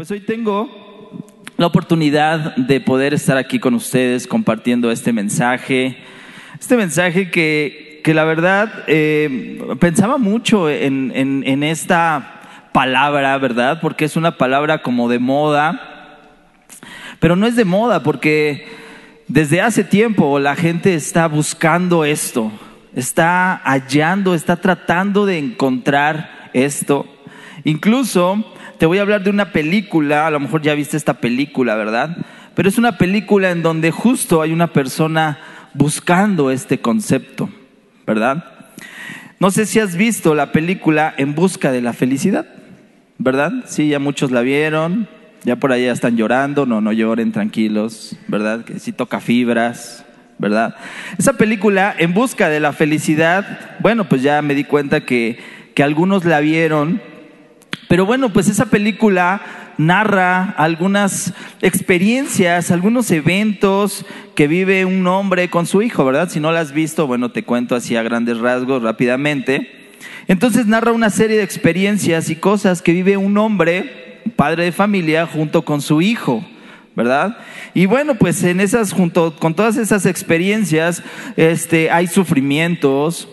Pues hoy tengo la oportunidad de poder estar aquí con ustedes compartiendo este mensaje, este mensaje que, que la verdad eh, pensaba mucho en, en, en esta palabra, ¿verdad? Porque es una palabra como de moda, pero no es de moda porque desde hace tiempo la gente está buscando esto, está hallando, está tratando de encontrar esto. Incluso te voy a hablar de una película, a lo mejor ya viste esta película, ¿verdad? Pero es una película en donde justo hay una persona buscando este concepto, ¿verdad? No sé si has visto la película En Busca de la Felicidad, ¿verdad? Sí, ya muchos la vieron, ya por allá están llorando, no, no lloren, tranquilos, ¿verdad? Que sí toca fibras, ¿verdad? Esa película, En Busca de la Felicidad, bueno, pues ya me di cuenta que, que algunos la vieron pero bueno, pues esa película narra algunas experiencias, algunos eventos que vive un hombre con su hijo, ¿verdad? Si no la has visto, bueno, te cuento así a grandes rasgos rápidamente. Entonces narra una serie de experiencias y cosas que vive un hombre, padre de familia, junto con su hijo. ¿verdad? Y bueno, pues en esas, junto con todas esas experiencias, este, hay sufrimientos,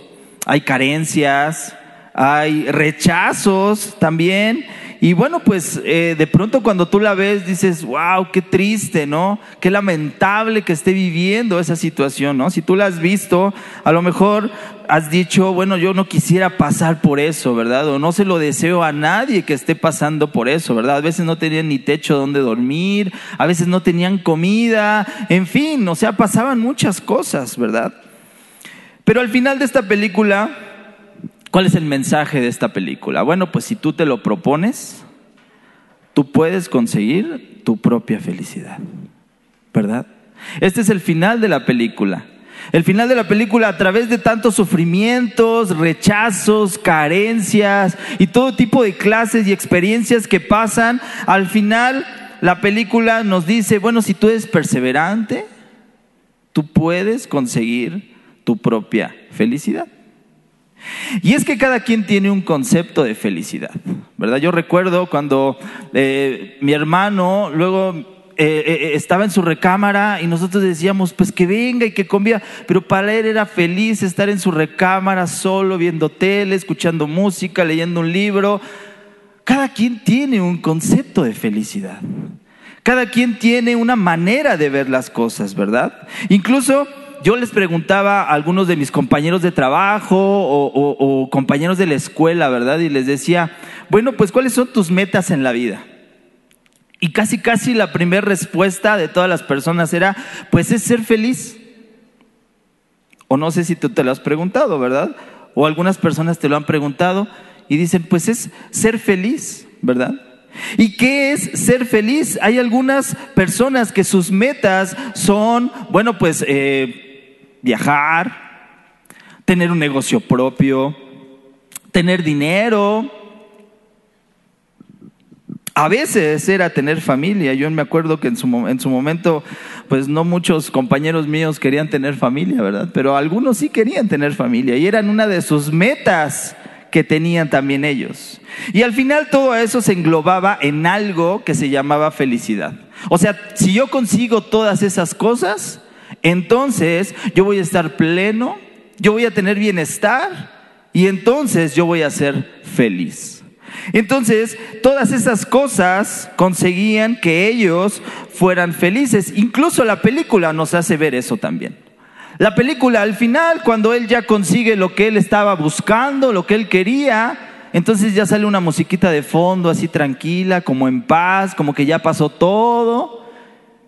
hay carencias, hay rechazos también. Y bueno, pues eh, de pronto cuando tú la ves dices, wow, qué triste, ¿no? Qué lamentable que esté viviendo esa situación, ¿no? Si tú la has visto, a lo mejor has dicho, bueno, yo no quisiera pasar por eso, ¿verdad? O no se lo deseo a nadie que esté pasando por eso, ¿verdad? A veces no tenían ni techo donde dormir, a veces no tenían comida, en fin, o sea, pasaban muchas cosas, ¿verdad? Pero al final de esta película, ¿Cuál es el mensaje de esta película? Bueno, pues si tú te lo propones, tú puedes conseguir tu propia felicidad, ¿verdad? Este es el final de la película. El final de la película, a través de tantos sufrimientos, rechazos, carencias y todo tipo de clases y experiencias que pasan, al final la película nos dice, bueno, si tú eres perseverante, tú puedes conseguir tu propia felicidad. Y es que cada quien tiene un concepto de felicidad, ¿verdad? Yo recuerdo cuando eh, mi hermano luego eh, eh, estaba en su recámara y nosotros decíamos, pues que venga y que conviva, pero para él era feliz estar en su recámara solo, viendo tele, escuchando música, leyendo un libro. Cada quien tiene un concepto de felicidad. Cada quien tiene una manera de ver las cosas, ¿verdad? Incluso yo les preguntaba a algunos de mis compañeros de trabajo o, compañeros de la escuela, ¿verdad? Y les decía, bueno, pues ¿cuáles son tus metas en la vida? Y casi, casi la primera respuesta de todas las personas era, pues es ser feliz. O no sé si tú te lo has preguntado, ¿verdad? O algunas personas te lo han preguntado y dicen, pues es ser feliz, ¿verdad? ¿Y qué es ser feliz? Hay algunas personas que sus metas son, bueno, pues eh, viajar, tener un negocio propio, tener dinero. A veces era tener familia. Yo me acuerdo que en su, en su momento, pues no muchos compañeros míos querían tener familia, ¿verdad? Pero algunos sí querían tener familia y eran una de sus metas que tenían también ellos. Y al final todo eso se englobaba en algo que se llamaba felicidad. O sea, si yo consigo todas esas cosas, entonces yo voy a estar pleno, yo voy a tener bienestar y entonces yo voy a ser feliz. Entonces, todas esas cosas conseguían que ellos fueran felices. Incluso la película nos hace ver eso también. La película al final, cuando él ya consigue lo que él estaba buscando, lo que él quería, entonces ya sale una musiquita de fondo así tranquila, como en paz, como que ya pasó todo.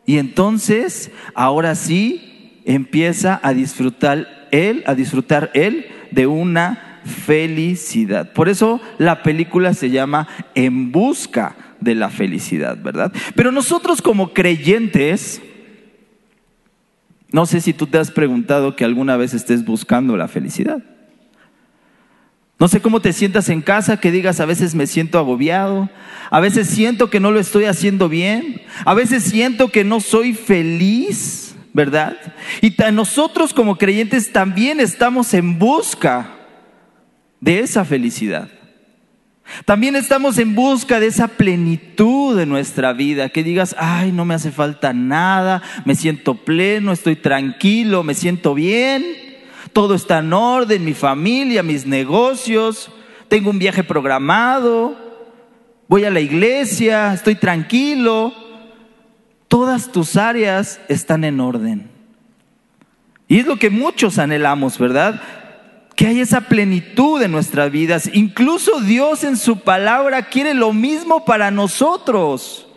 Y entonces, ahora sí, empieza a disfrutar él, a disfrutar él de una felicidad. Por eso la película se llama En busca de la felicidad, ¿verdad? Pero nosotros como creyentes, no sé si tú te has preguntado que alguna vez estés buscando la felicidad. No sé cómo te sientas en casa, que digas a veces me siento agobiado, a veces siento que no lo estoy haciendo bien, a veces siento que no soy feliz, ¿verdad? Y nosotros como creyentes también estamos en busca de esa felicidad. También estamos en busca de esa plenitud de nuestra vida, que digas, ay, no me hace falta nada, me siento pleno, estoy tranquilo, me siento bien, todo está en orden, mi familia, mis negocios, tengo un viaje programado, voy a la iglesia, estoy tranquilo, todas tus áreas están en orden. Y es lo que muchos anhelamos, ¿verdad? Que hay esa plenitud en nuestras vidas. Incluso Dios en su palabra quiere lo mismo para nosotros.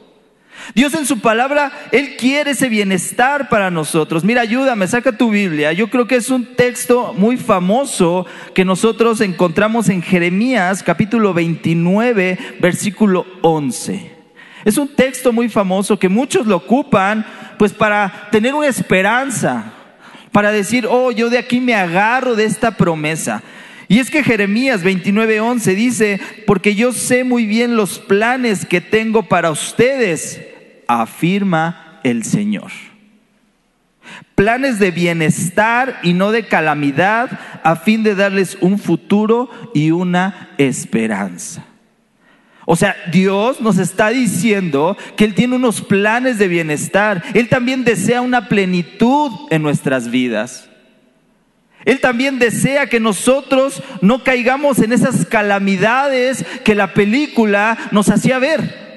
Dios en su palabra, Él quiere ese bienestar para nosotros. Mira, ayúdame, saca tu Biblia. Yo creo que es un texto muy famoso que nosotros encontramos en Jeremías capítulo 29, versículo 11. Es un texto muy famoso que muchos lo ocupan pues para tener una esperanza, para decir, oh, yo de aquí me agarro de esta promesa. Y es que Jeremías 29:11 dice, porque yo sé muy bien los planes que tengo para ustedes, afirma el Señor. Planes de bienestar y no de calamidad, a fin de darles un futuro y una esperanza. O sea, Dios nos está diciendo que Él tiene unos planes de bienestar. Él también desea una plenitud en nuestras vidas. Él también desea que nosotros no caigamos en esas calamidades que la película nos hacía ver.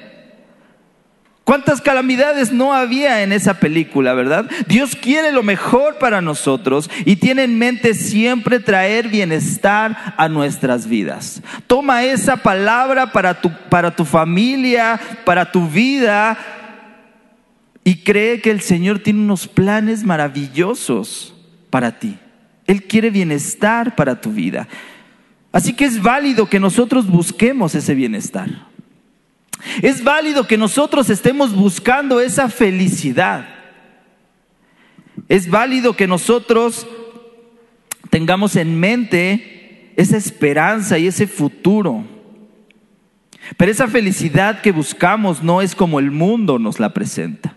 ¿Cuántas calamidades no había en esa película, verdad? Dios quiere lo mejor para nosotros y tiene en mente siempre traer bienestar a nuestras vidas. Toma esa palabra para tu, para tu familia, para tu vida y cree que el Señor tiene unos planes maravillosos para ti. Él quiere bienestar para tu vida. Así que es válido que nosotros busquemos ese bienestar. Es válido que nosotros estemos buscando esa felicidad. Es válido que nosotros tengamos en mente esa esperanza y ese futuro. Pero esa felicidad que buscamos no es como el mundo nos la presenta.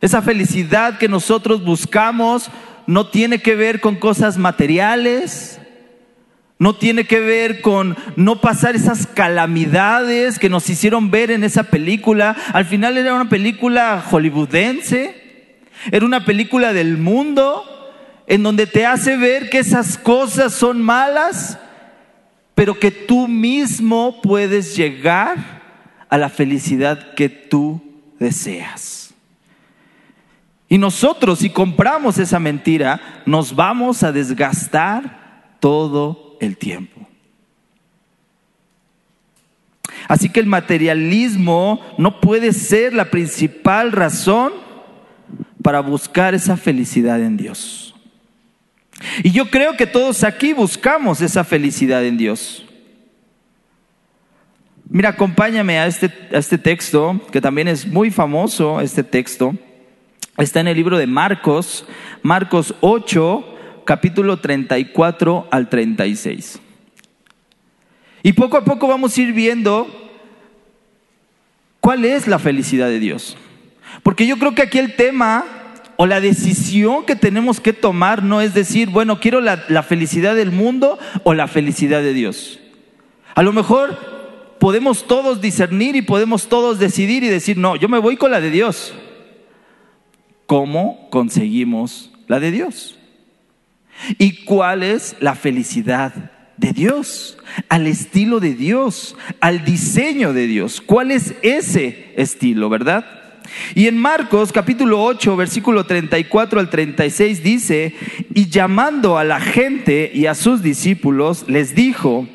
Esa felicidad que nosotros buscamos no tiene que ver con cosas materiales, no tiene que ver con no pasar esas calamidades que nos hicieron ver en esa película. Al final era una película hollywoodense, era una película del mundo en donde te hace ver que esas cosas son malas, pero que tú mismo puedes llegar a la felicidad que tú deseas. Y nosotros, si compramos esa mentira, nos vamos a desgastar todo el tiempo. Así que el materialismo no puede ser la principal razón para buscar esa felicidad en Dios. Y yo creo que todos aquí buscamos esa felicidad en Dios. Mira, acompáñame a este, a este texto, que también es muy famoso, este texto. Está en el libro de Marcos, Marcos 8, capítulo 34 al 36. Y poco a poco vamos a ir viendo cuál es la felicidad de Dios. Porque yo creo que aquí el tema o la decisión que tenemos que tomar no es decir, bueno, quiero la, felicidad del mundo o la felicidad de Dios. A lo mejor podemos todos discernir y podemos todos decidir y decir, no, yo me voy con la de Dios. ¿Cómo conseguimos la de Dios? ¿Y cuál es la felicidad de Dios? Al estilo de Dios, al diseño de Dios. ¿Cuál es ese estilo, verdad? Y en Marcos capítulo 8, versículo 34 al 36 dice, y llamando a la gente y a sus discípulos, les dijo,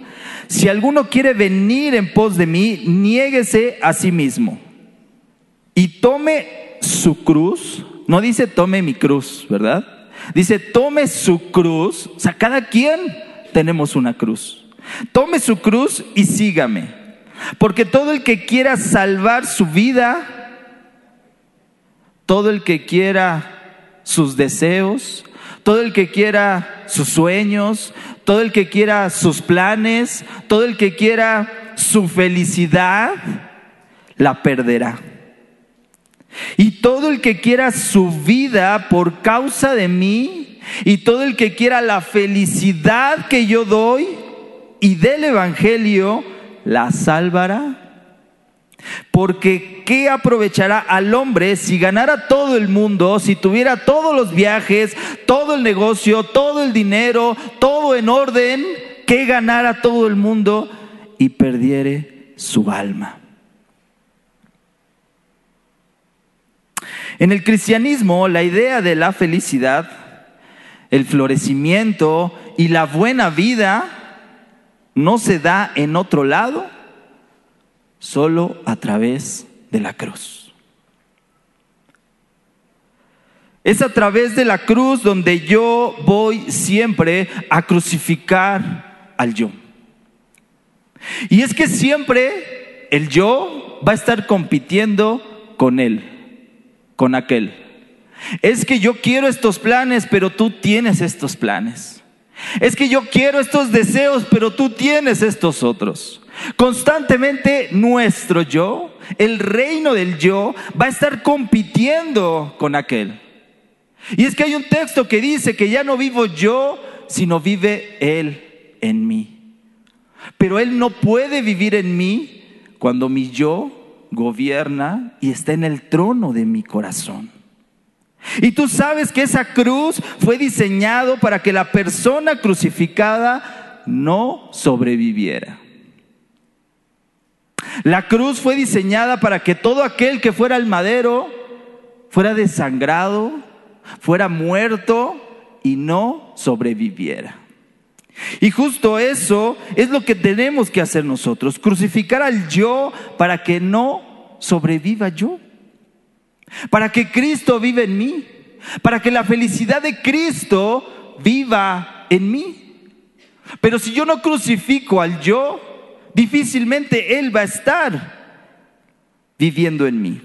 si alguno quiere venir en pos de mí, niéguese a sí mismo y tome su cruz. No dice tome mi cruz, ¿verdad? Dice, tome su cruz, o sea, cada quien tenemos una cruz. Tome su cruz y sígame. Porque todo el que quiera salvar su vida, todo el que quiera sus deseos, todo el que quiera sus sueños, todo el que quiera sus planes, todo el que quiera su felicidad, la perderá. Y todo el que quiera su vida por causa de mí, y todo el que quiera la felicidad que yo doy, y del Evangelio la salvará. Porque ¿qué aprovechará al hombre si ganara todo el mundo, si tuviera todos los viajes, todo el negocio, todo el dinero, todo en orden? ¿Qué ganara todo el mundo y perdiere su alma? En el cristianismo, la idea de la felicidad, el florecimiento y la buena vida no se da en otro lado, solo a través de la cruz. Es a través de la cruz donde yo voy siempre a crucificar al yo. Y es que siempre el yo va a estar compitiendo con él con aquel. Es que yo quiero estos planes, pero tú tienes estos planes. Es que yo quiero estos deseos, pero tú tienes estos otros. Constantemente nuestro yo, el reino del yo, va a estar compitiendo con aquel. Y es que hay un texto que dice que ya no vivo yo, sino vive Él en mí. Pero Él no puede vivir en mí cuando mi yo gobierna y está en el trono de mi corazón. Y tú sabes que esa cruz fue diseñado para que la persona crucificada no sobreviviera. La cruz fue diseñada para que todo aquel que fuera al madero fuera desangrado, fuera muerto y no sobreviviera. Y justo eso es lo que tenemos que hacer nosotros, crucificar al yo para que no sobreviva yo, para que Cristo viva en mí, para que la felicidad de Cristo viva en mí. Pero si yo no crucifico al yo, difícilmente Él va a estar viviendo en mí.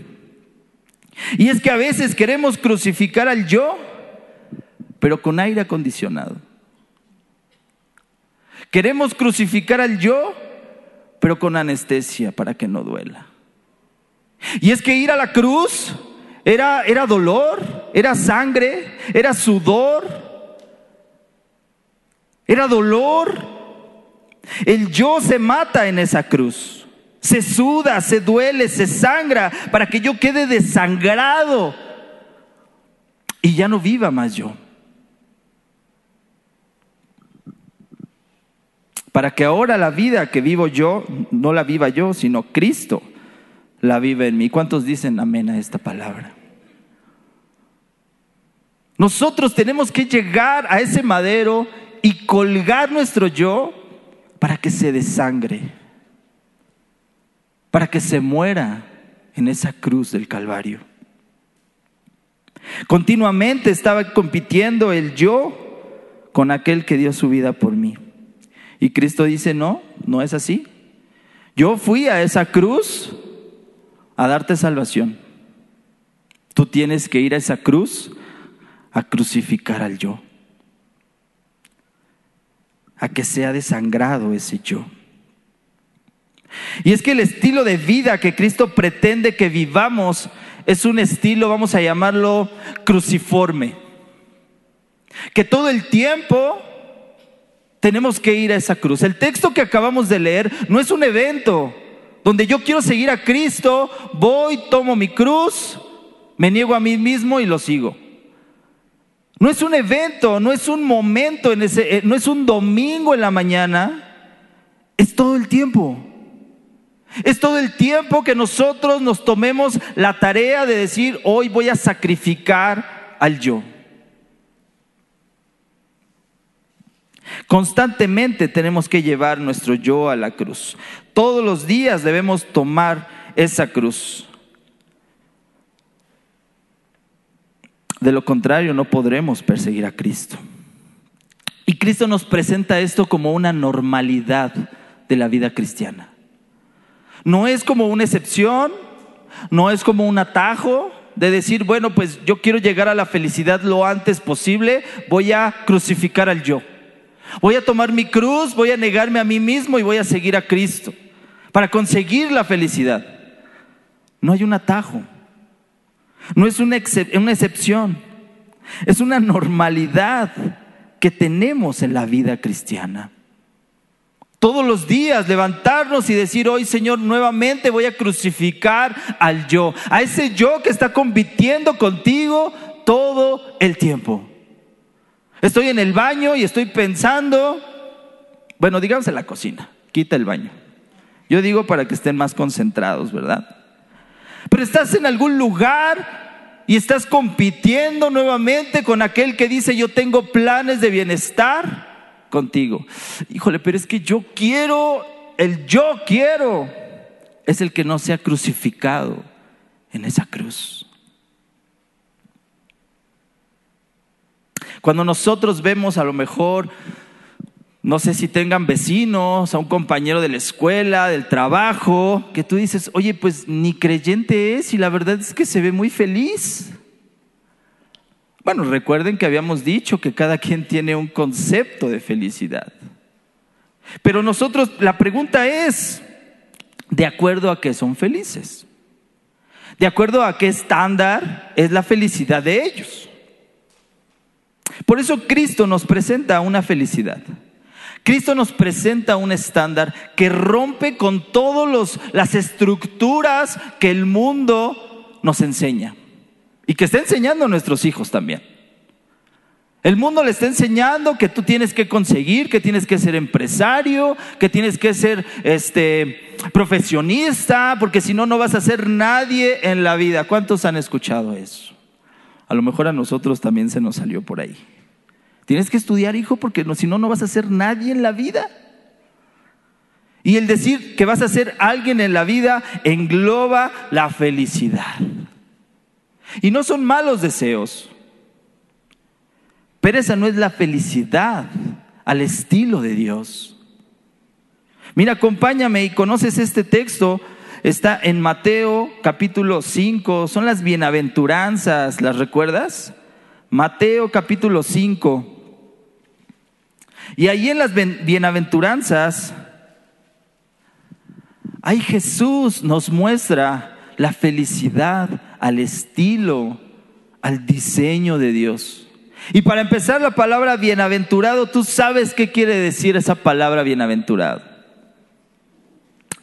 Y es que a veces queremos crucificar al yo, pero con aire acondicionado. Queremos crucificar al yo, pero con anestesia para que no duela. Y es que ir a la cruz era, era dolor, era sangre, era sudor, era dolor. El yo se mata en esa cruz. Se suda, se duele, se sangra para que yo quede desangrado y ya no viva más yo. Para que ahora la vida que vivo yo no la viva yo, sino Cristo la vive en mí. ¿Cuántos dicen amén a esta palabra? Nosotros tenemos que llegar a ese madero y colgar nuestro yo para que se desangre, para que se muera en esa cruz del Calvario. Continuamente estaba compitiendo el yo con aquel que dio su vida por mí. Y Cristo dice, no, no es así. Yo fui a esa cruz a darte salvación. Tú tienes que ir a esa cruz a crucificar al yo. A que sea desangrado ese yo. Y es que el estilo de vida que Cristo pretende que vivamos es un estilo, vamos a llamarlo cruciforme. Que todo el tiempo tenemos que ir a esa cruz. El texto que acabamos de leer no es un evento donde yo quiero seguir a Cristo, voy, tomo mi cruz, me niego a mí mismo y lo sigo. No es un evento, no es un momento, en ese, eh, no es un domingo en la mañana, es todo el tiempo. Es todo el tiempo que nosotros nos tomemos la tarea de decir, hoy voy a sacrificar al yo. Constantemente tenemos que llevar nuestro yo a la cruz. Todos los días debemos tomar esa cruz. De lo contrario, no podremos perseguir a Cristo. Y Cristo nos presenta esto como una normalidad de la vida cristiana. No es como una excepción, no es como un atajo de decir, bueno, pues yo quiero llegar a la felicidad lo antes posible, voy a crucificar al yo. Voy a tomar mi cruz, voy a negarme a mí mismo y voy a seguir a Cristo para conseguir la felicidad. No hay un atajo, no es una, excepción, es una normalidad que tenemos en la vida cristiana. todos los días, levantarnos y decir, hoy Señor, nuevamente voy a crucificar al yo, a ese yo que está compitiendo contigo todo el tiempo. Estoy en el baño y estoy pensando, bueno, digamos en la cocina, quita el baño. Yo digo para que estén más concentrados, ¿verdad? Pero estás en algún lugar y estás compitiendo nuevamente con aquel que dice yo tengo planes de bienestar contigo. Híjole, pero es que yo quiero, el yo quiero, es el que no se ha crucificado en esa cruz. Cuando nosotros vemos a lo mejor no sé si tengan vecinos, a un compañero de la escuela, del trabajo, que tú dices, oye, pues ni creyente es y la verdad es que se ve muy feliz. Bueno, recuerden que habíamos dicho que cada quien tiene un concepto de felicidad. Pero nosotros, la pregunta es, ¿de acuerdo a qué son felices? ¿De acuerdo a qué estándar es la felicidad de ellos? Por eso Cristo nos presenta una felicidad. Cristo nos presenta un estándar que rompe con todas las estructuras que el mundo nos enseña y que está enseñando a nuestros hijos también. El mundo le está enseñando que tú tienes que conseguir, que tienes que ser empresario, que tienes que ser este profesionista, porque si no no vas a ser nadie en la vida. ¿Cuántos han escuchado eso? A lo mejor a nosotros también se nos salió por ahí. Tienes que estudiar, hijo, porque si no, no vas a ser nadie en la vida. Y el decir que vas a ser alguien en la vida engloba la felicidad. Y no son malos deseos. Pero esa no es la felicidad al estilo de Dios. Mira, acompáñame y conoces este texto. Está en Mateo capítulo 5. Son las bienaventuranzas. ¿Las recuerdas? Mateo capítulo 5. Y ahí en las bienaventuranzas, ahí Jesús nos muestra la felicidad al estilo, al diseño de Dios. Y para empezar la palabra bienaventurado, tú sabes qué quiere decir esa palabra bienaventurado.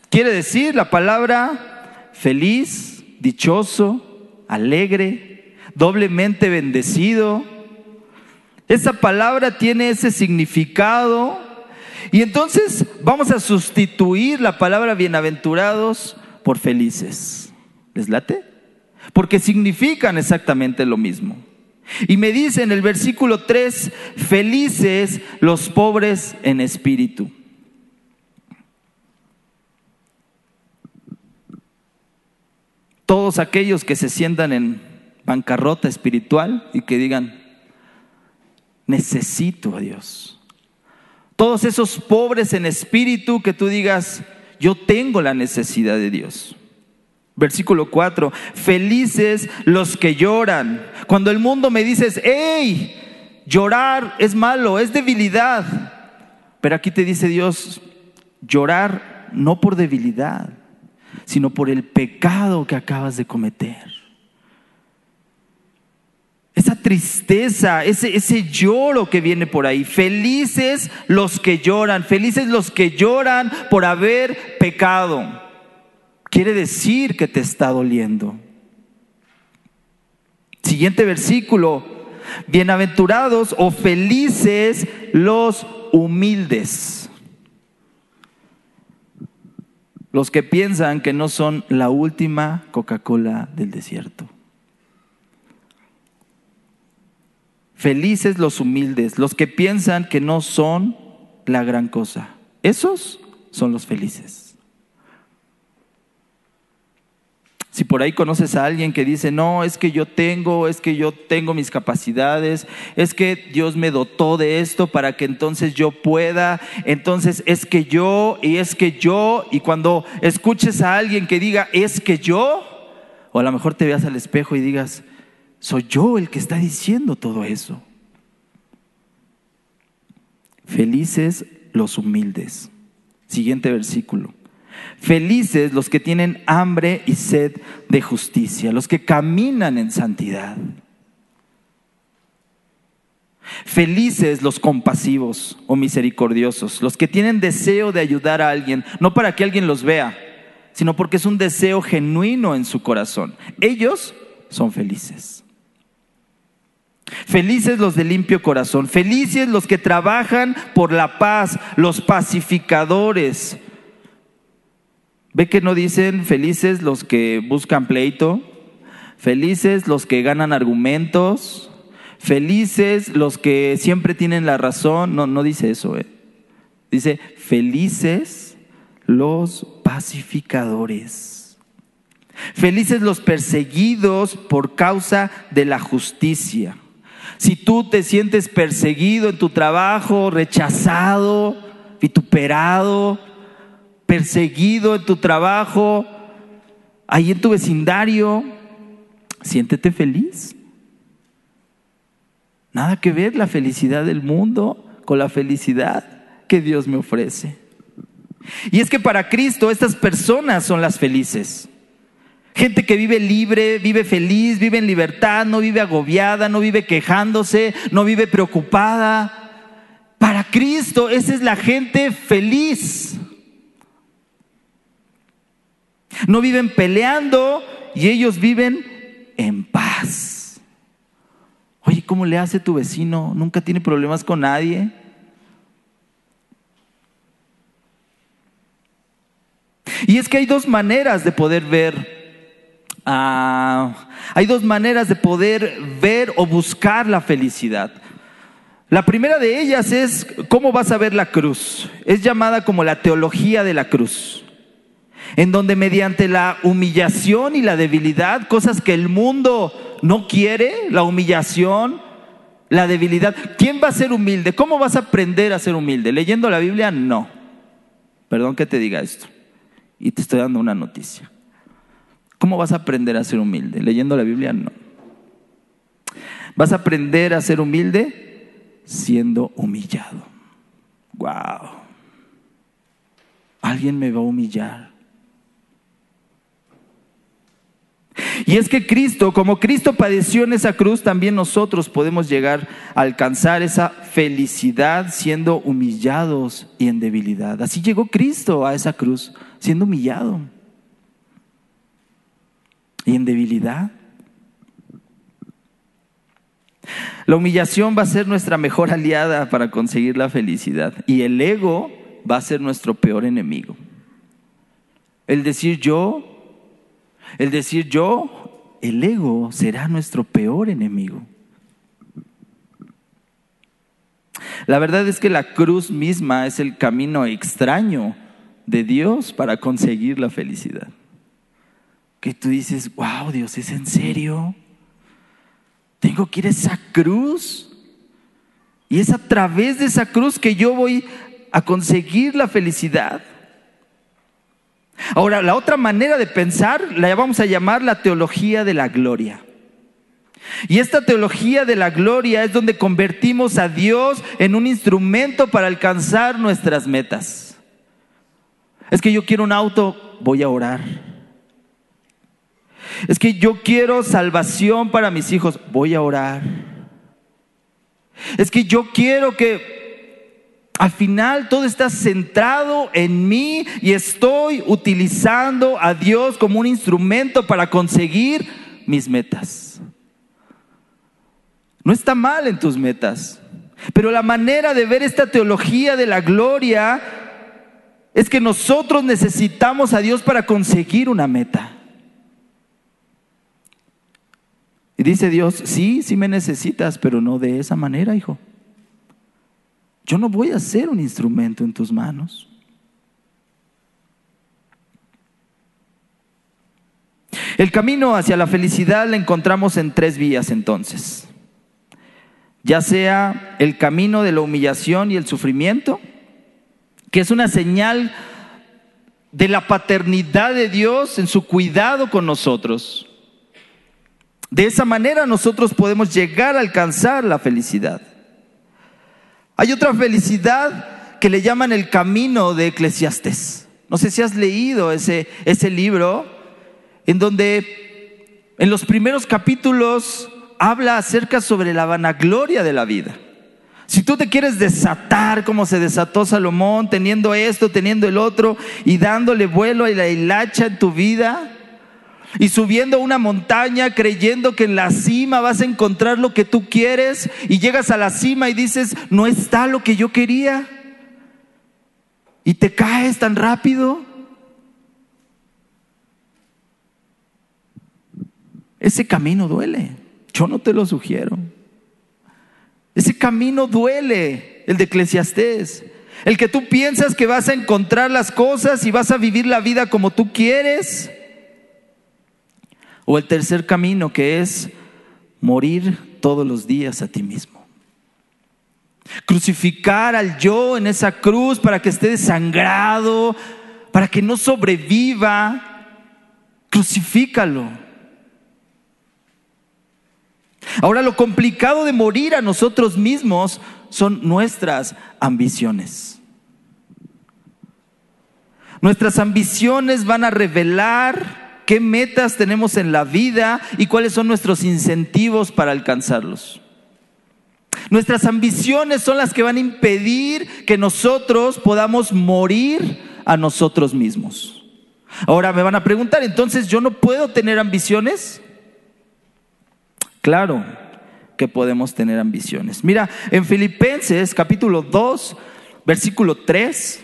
Quiere decir la palabra feliz, dichoso, alegre, doblemente bendecido, esa palabra tiene ese significado. Y entonces vamos a sustituir la palabra bienaventurados por felices. ¿Les late? Porque significan exactamente lo mismo. Y me dice en el versículo 3, felices los pobres en espíritu. Todos aquellos que se sientan en bancarrota espiritual y que digan, necesito a Dios. Todos esos pobres en espíritu que tú digas, yo tengo la necesidad de Dios. Versículo 4, felices los que lloran. Cuando el mundo me dices, hey, llorar es malo, es debilidad. Pero aquí te dice Dios, llorar no por debilidad, sino por el pecado que acabas de cometer esa tristeza, ese, ese lloro que viene por ahí. Felices los que lloran, felices los que lloran por haber pecado. Quiere decir que te está doliendo. Siguiente versículo. Bienaventurados o felices los humildes. Los que piensan que no son la última Coca-Cola del desierto. Felices los humildes, los que piensan que no son la gran cosa. Esos son los felices. Si por ahí conoces a alguien que dice, no, es que yo tengo, es que yo tengo mis capacidades, es que Dios me dotó de esto para que entonces yo pueda, entonces es que yo y es que yo, y cuando escuches a alguien que diga, es que yo, o a lo mejor te veas al espejo y digas, soy yo el que está diciendo todo eso. Felices los humildes. Siguiente versículo. Felices los que tienen hambre y sed de justicia, los que caminan en santidad. Felices los compasivos o misericordiosos, los que tienen deseo de ayudar a alguien, no para que alguien los vea, sino porque es un deseo genuino en su corazón. Ellos son felices. Felices los de limpio corazón, felices los que trabajan por la paz, los pacificadores. ¿Ve que no dicen felices los que buscan pleito? Felices los que ganan argumentos, felices los que siempre tienen la razón. No, no dice eso. ¿eh? Dice felices los pacificadores. Felices los perseguidos por causa de la justicia. Si tú te sientes perseguido en tu trabajo, rechazado, vituperado, perseguido en tu trabajo, ahí en tu vecindario, siéntete feliz. Nada que ver la felicidad del mundo con la felicidad que Dios me ofrece. Y es que para Cristo estas personas son las felices. Gente que vive libre, vive feliz, vive en libertad, no vive agobiada, no vive quejándose, no vive preocupada. Para Cristo esa es la gente feliz. No viven peleando y ellos viven en paz. Oye, ¿cómo le hace tu vecino? ¿Nunca tiene problemas con nadie? Y es que hay dos maneras de poder ver, ah, hay dos maneras de poder ver o buscar la felicidad. La primera de ellas es cómo vas a ver la cruz. Es llamada como la teología de la cruz, en donde mediante la humillación y la debilidad, cosas que el mundo no quiere, la humillación, la debilidad. ¿Quién va a ser humilde? ¿Cómo vas a aprender a ser humilde? ¿Leyendo la Biblia? No. Perdón que te diga esto. Y te estoy dando una noticia. ¿Cómo vas a aprender a ser humilde? ¿Leyendo la Biblia? No. Vas a aprender a ser humilde siendo humillado. Wow. Alguien me va a humillar. Y es que Cristo, como Cristo padeció en esa cruz, también nosotros podemos llegar a alcanzar esa felicidad siendo humillados y en debilidad. Así llegó Cristo a esa cruz siendo humillado y en debilidad. La humillación va a ser nuestra mejor aliada para conseguir la felicidad y el ego va a ser nuestro peor enemigo. El decir yo, el decir yo, el ego será nuestro peor enemigo. La verdad es que la cruz misma es el camino extraño de Dios para conseguir la felicidad. Que tú dices, wow, Dios, ¿es en serio? Tengo que ir a esa cruz. Y es a través de esa cruz que yo voy a conseguir la felicidad. Ahora, la otra manera de pensar la vamos a llamar la teología de la gloria. Y esta teología de la gloria es donde convertimos a Dios en un instrumento para alcanzar nuestras metas. Es que yo quiero un auto, voy a orar. Es que yo quiero salvación para mis hijos, voy a orar. Es que yo quiero que al final todo está centrado en mí y estoy utilizando a Dios como un instrumento para conseguir mis metas. No está mal en tus metas, pero la manera de ver esta teología de la gloria es que nosotros necesitamos a Dios para conseguir una meta. Dice Dios, sí, sí me necesitas, pero no de esa manera, hijo. Yo no voy a ser un instrumento en tus manos. El camino hacia la felicidad la encontramos en tres vías entonces. Ya sea el camino de la humillación y el sufrimiento, que es una señal de la paternidad de Dios en su cuidado con nosotros. De esa manera nosotros podemos llegar a alcanzar la felicidad. Hay otra felicidad que le llaman el camino de Eclesiastes. No sé si has leído ese, ese libro en donde en los primeros capítulos habla acerca sobre la vanagloria de la vida. Si tú te quieres desatar como se desató Salomón, teniendo esto, teniendo el otro, y dándole vuelo a la hilacha en tu vida, y subiendo una montaña creyendo que en la cima vas a encontrar lo que tú quieres, y llegas a la cima y dices, no está lo que yo quería, y te caes tan rápido. Ese camino duele, yo no te lo sugiero. Ese camino duele, el de Eclesiastés. El que tú piensas que vas a encontrar las cosas y vas a vivir la vida como tú quieres. O el tercer camino que es morir todos los días a ti mismo. Crucificar al yo en esa cruz para que esté desangrado, para que no sobreviva. Crucifícalo. Ahora lo complicado de morir a nosotros mismos son nuestras ambiciones. Nuestras ambiciones van a revelar qué metas tenemos en la vida y cuáles son nuestros incentivos para alcanzarlos. Nuestras ambiciones son las que van a impedir que nosotros podamos morir a nosotros mismos. Ahora me van a preguntar, entonces yo no puedo tener ambiciones. Claro que podemos tener ambiciones. Mira, en Filipenses capítulo 2, versículo 3,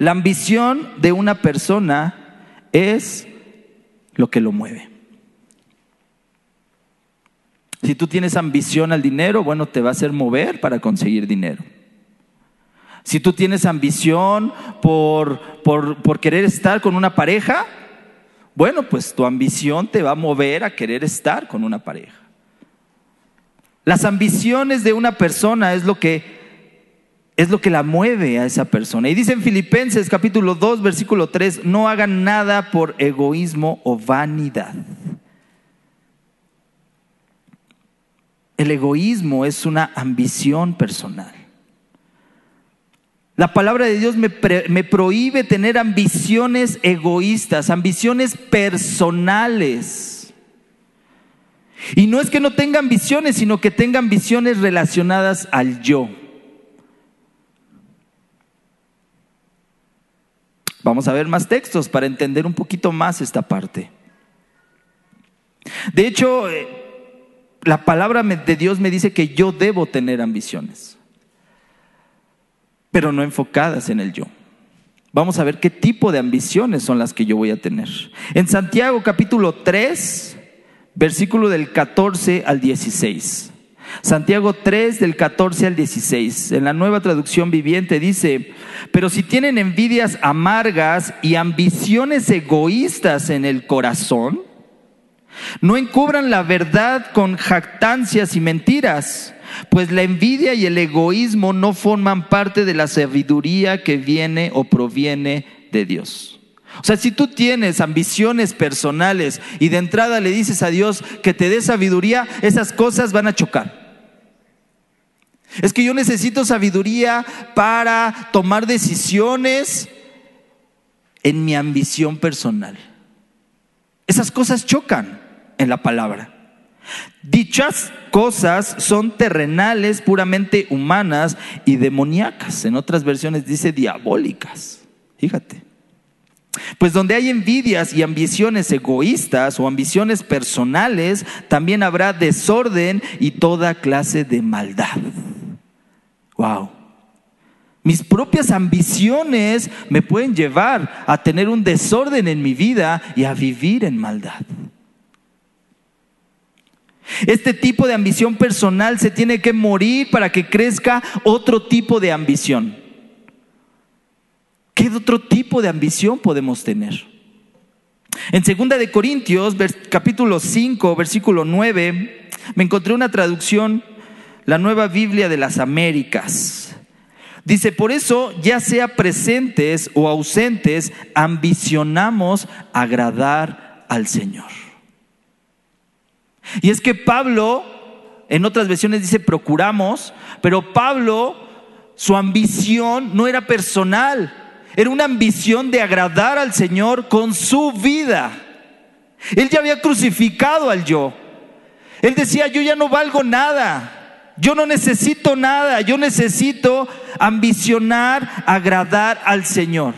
la ambición de una persona es lo que lo mueve. Si tú tienes ambición al dinero, bueno, te va a hacer mover para conseguir dinero. Si tú tienes ambición por, por, por querer estar con una pareja, bueno, pues tu ambición te va a mover a querer estar con una pareja. Las ambiciones de una persona es lo que es lo que la mueve a esa persona. Y dice en Filipenses capítulo 2 versículo 3, no hagan nada por egoísmo o vanidad. El egoísmo es una ambición personal. La palabra de Dios me, prohíbe tener ambiciones egoístas, ambiciones personales. Y no es que no tenga ambiciones, sino que tenga ambiciones relacionadas al yo. Vamos a ver más textos para entender un poquito más esta parte. De hecho, eh, la palabra de Dios me dice que yo debo tener ambiciones pero no enfocadas en el yo. Vamos a ver qué tipo de ambiciones son las que yo voy a tener. En Santiago capítulo 3, versículo del 14 al 16. Santiago 3 del 14 al 16. En la nueva traducción viviente dice, pero si tienen envidias amargas y ambiciones egoístas en el corazón, no encubran la verdad con jactancias y mentiras pues la envidia y el egoísmo no forman parte de la sabiduría que viene o proviene de Dios. O sea, si tú tienes ambiciones personales y de entrada le dices a Dios que te dé sabiduría, esas cosas van a chocar. Es que yo necesito sabiduría para tomar decisiones en mi ambición personal. Esas cosas chocan en la palabra. Dichas cosas son terrenales, puramente humanas y demoníacas. En otras versiones dice diabólicas. Fíjate. Pues donde hay envidias y ambiciones egoístas o ambiciones personales, también habrá desorden y toda clase de maldad. Wow. Mis propias ambiciones me pueden llevar a tener un desorden en mi vida y a vivir en maldad. Este tipo de ambición personal se tiene que morir para que crezca otro tipo de ambición. ¿Qué otro tipo de ambición podemos tener? En 2 de Corintios, capítulo 5, versículo 9, me encontré una traducción, la Nueva Biblia de las Américas. Dice, por eso, ya sea presentes o ausentes, ambicionamos agradar al Señor. Y es que Pablo, en otras versiones dice procuramos, pero Pablo, su ambición no era personal, era una ambición de agradar al Señor con su vida. Él ya había crucificado al yo. Él decía, yo ya no valgo nada, yo no necesito nada, yo necesito ambicionar, agradar al Señor.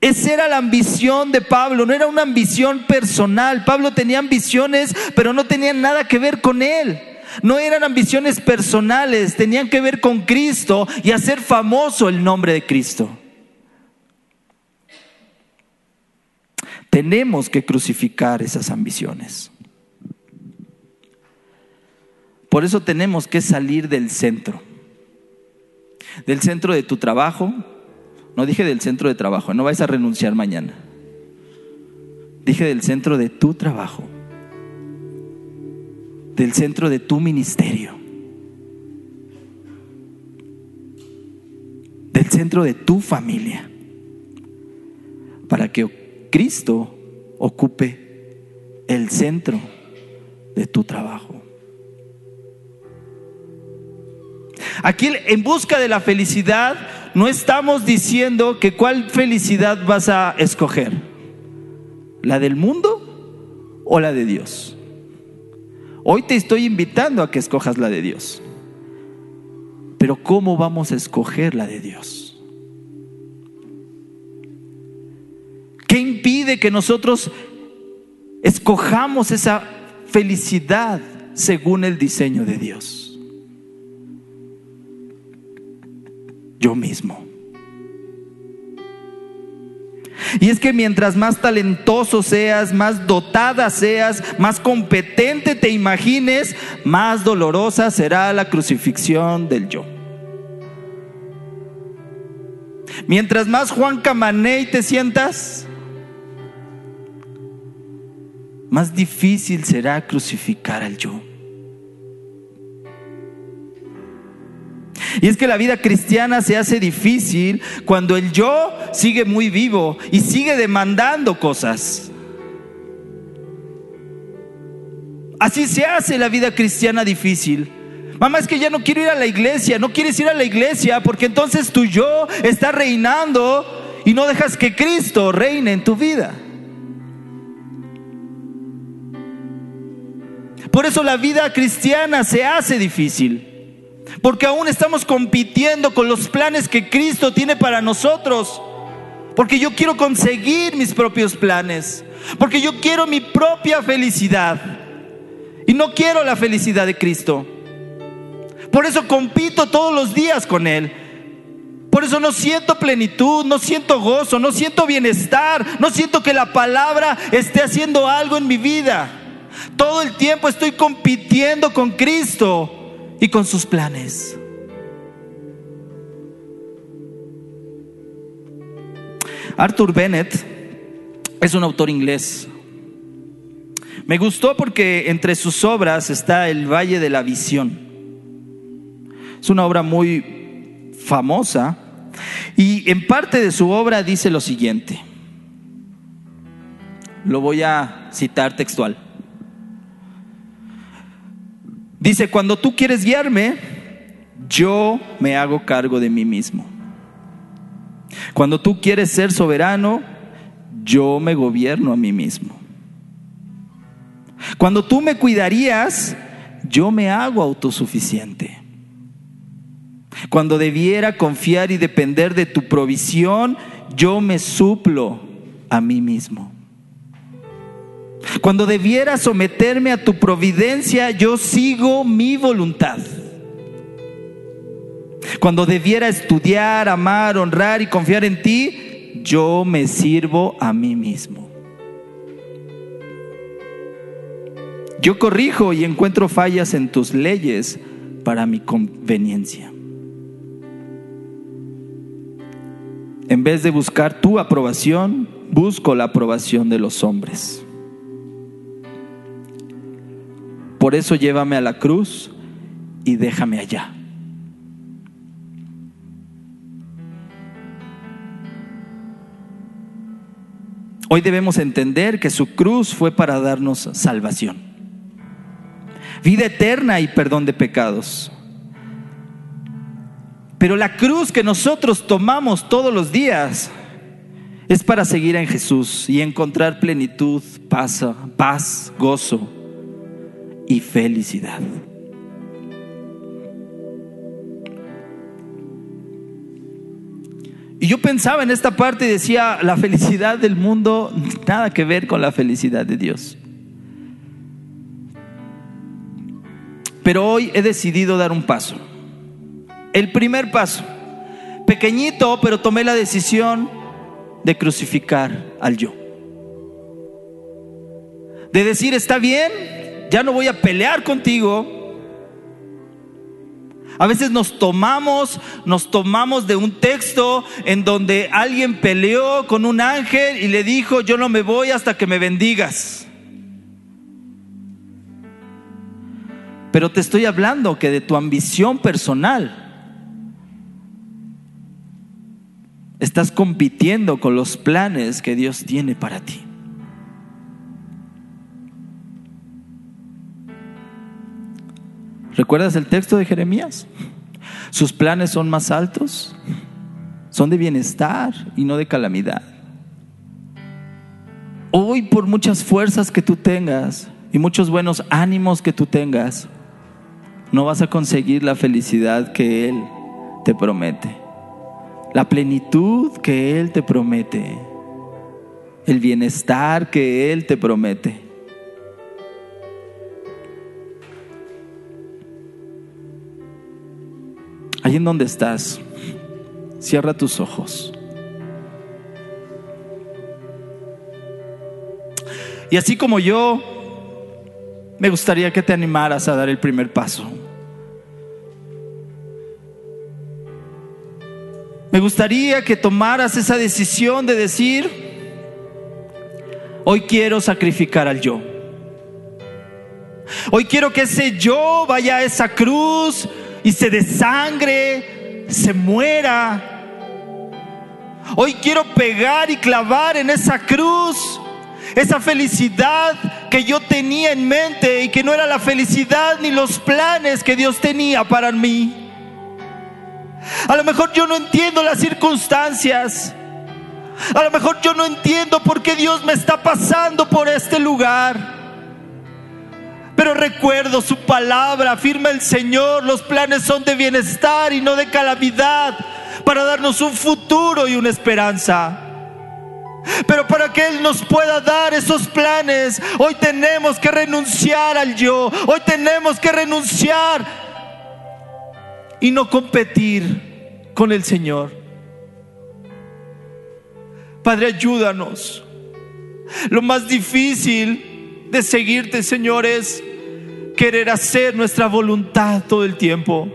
Esa era la ambición de Pablo, no era una ambición personal. Pablo tenía ambiciones, pero no tenían nada que ver con él. No eran ambiciones personales, tenían que ver con Cristo y hacer famoso el nombre de Cristo. Tenemos que crucificar esas ambiciones. Por eso tenemos que salir del centro. Del centro de tu trabajo, no dije del centro de trabajo, no vais a renunciar mañana. Dije del centro de tu trabajo, del centro de tu ministerio, del centro de tu familia, para que Cristo ocupe el centro de tu trabajo. Aquí en busca de la felicidad no estamos diciendo que cuál felicidad vas a escoger. ¿La del mundo o la de Dios? Hoy te estoy invitando a que escojas la de Dios. Pero ¿cómo vamos a escoger la de Dios? ¿Qué impide que nosotros escojamos esa felicidad según el diseño de Dios? yo mismo. Y es que mientras más talentoso seas, más dotada seas, más competente te imagines, más dolorosa será la crucifixión del yo. Mientras más Juan Camaney te sientas, más difícil será crucificar al yo. Y es que la vida cristiana se hace difícil cuando el yo sigue muy vivo y sigue demandando cosas. Así se hace la vida cristiana difícil. Mamá, es que ya no quiero ir a la iglesia, no quieres ir a la iglesia porque entonces tu yo está reinando y no dejas que Cristo reine en tu vida. Por eso la vida cristiana se hace difícil. Porque aún estamos compitiendo con los planes que Cristo tiene para nosotros. Porque yo quiero conseguir mis propios planes. Porque yo quiero mi propia felicidad. Y no quiero la felicidad de Cristo. Por eso compito todos los días con Él. Por eso no siento plenitud, no siento gozo, no siento bienestar, no siento que la palabra esté haciendo algo en mi vida. Todo el tiempo estoy compitiendo con Cristo y con sus planes. Arthur Bennett es un autor inglés. Me gustó porque entre sus obras está El Valle de la Visión. Es una obra muy famosa y en parte de su obra dice lo siguiente. Lo voy a citar textual. Dice, cuando tú quieres guiarme, yo me hago cargo de mí mismo. Cuando tú quieres ser soberano, yo me gobierno a mí mismo. Cuando tú me cuidarías, yo me hago autosuficiente. Cuando debiera confiar y depender de tu provisión, yo me suplo a mí mismo. Cuando debiera someterme a tu providencia, yo sigo mi voluntad. Cuando debiera estudiar, amar, honrar y confiar en ti, yo me sirvo a mí mismo. Yo corrijo y encuentro fallas en tus leyes para mi conveniencia. En vez de buscar tu aprobación, busco la aprobación de los hombres. Por eso llévame a la cruz y déjame allá. Hoy debemos entender que su cruz fue para darnos salvación, vida eterna y perdón de pecados. Pero la cruz que nosotros tomamos todos los días es para seguir en Jesús y encontrar plenitud, paz, paz, gozo y felicidad. Y yo pensaba en esta parte y decía, la felicidad del mundo, nada que ver con la felicidad de Dios. Pero hoy he decidido dar un paso. El primer paso, pequeñito, pero tomé la decisión de crucificar al yo. De decir, está bien, ya no voy a pelear contigo, a veces nos tomamos, nos tomamos de un texto en donde alguien peleó con un ángel y le dijo, yo no me voy hasta que me bendigas. Pero te estoy hablando que de tu ambición personal estás compitiendo con los planes que Dios tiene para ti. ¿Recuerdas el texto de Jeremías? Sus planes son más altos, son de bienestar y no de calamidad. Hoy por muchas fuerzas que tú tengas y muchos buenos ánimos que tú tengas, no vas a conseguir la felicidad que Él te promete, la plenitud que Él te promete, el bienestar que Él te promete. En donde estás, cierra tus ojos. Y así como yo, me gustaría que te animaras a dar el primer paso. Me gustaría que tomaras esa decisión de decir, hoy quiero sacrificar al yo. Hoy quiero que ese yo vaya a esa cruz y se desangre, se muera. Hoy quiero pegar y clavar en esa cruz esa felicidad que yo tenía en mente y que no era la felicidad ni los planes que Dios tenía para mí. A lo mejor yo no entiendo las circunstancias. A lo mejor yo no entiendo por qué Dios me está pasando por este lugar. Pero recuerdo su palabra, afirma el Señor, los planes son de bienestar y no de calamidad, para darnos un futuro y una esperanza. Pero para que Él nos pueda dar esos planes, hoy tenemos que renunciar al yo, hoy tenemos que renunciar y no competir con el Señor. Padre, ayúdanos. Lo más difícil de seguirte, Señor, es querer hacer nuestra voluntad todo el tiempo.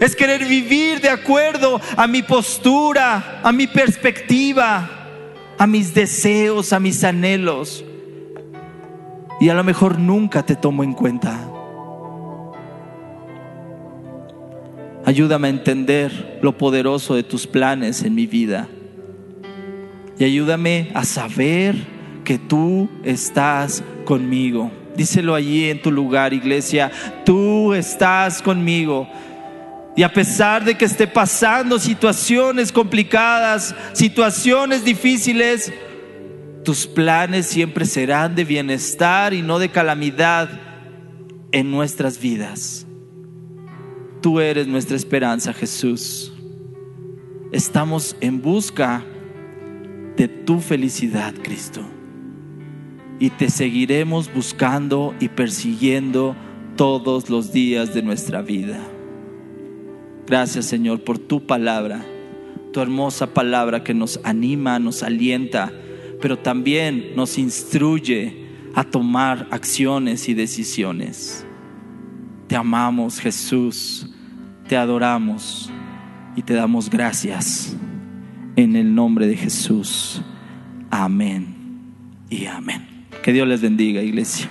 Es querer vivir de acuerdo a mi postura, a mi perspectiva, a mis deseos, a mis anhelos. Y a lo mejor nunca te tomo en cuenta. Ayúdame a entender lo poderoso de tus planes en mi vida. Y ayúdame a saber tú estás conmigo. Díselo allí en tu lugar, iglesia, tú estás conmigo. Y a pesar de que esté pasando situaciones complicadas, situaciones difíciles, tus planes siempre serán de bienestar y no de calamidad en nuestras vidas. Tú eres nuestra esperanza, Jesús. Estamos en busca de tu felicidad, Cristo y te seguiremos buscando y persiguiendo todos los días de nuestra vida. Gracias Señor por tu palabra, tu hermosa palabra que nos anima, nos alienta, pero también nos instruye a tomar acciones y decisiones. Te amamos Jesús, te adoramos y te damos gracias en el nombre de Jesús. Amén y amén. Que Dios les bendiga, iglesia.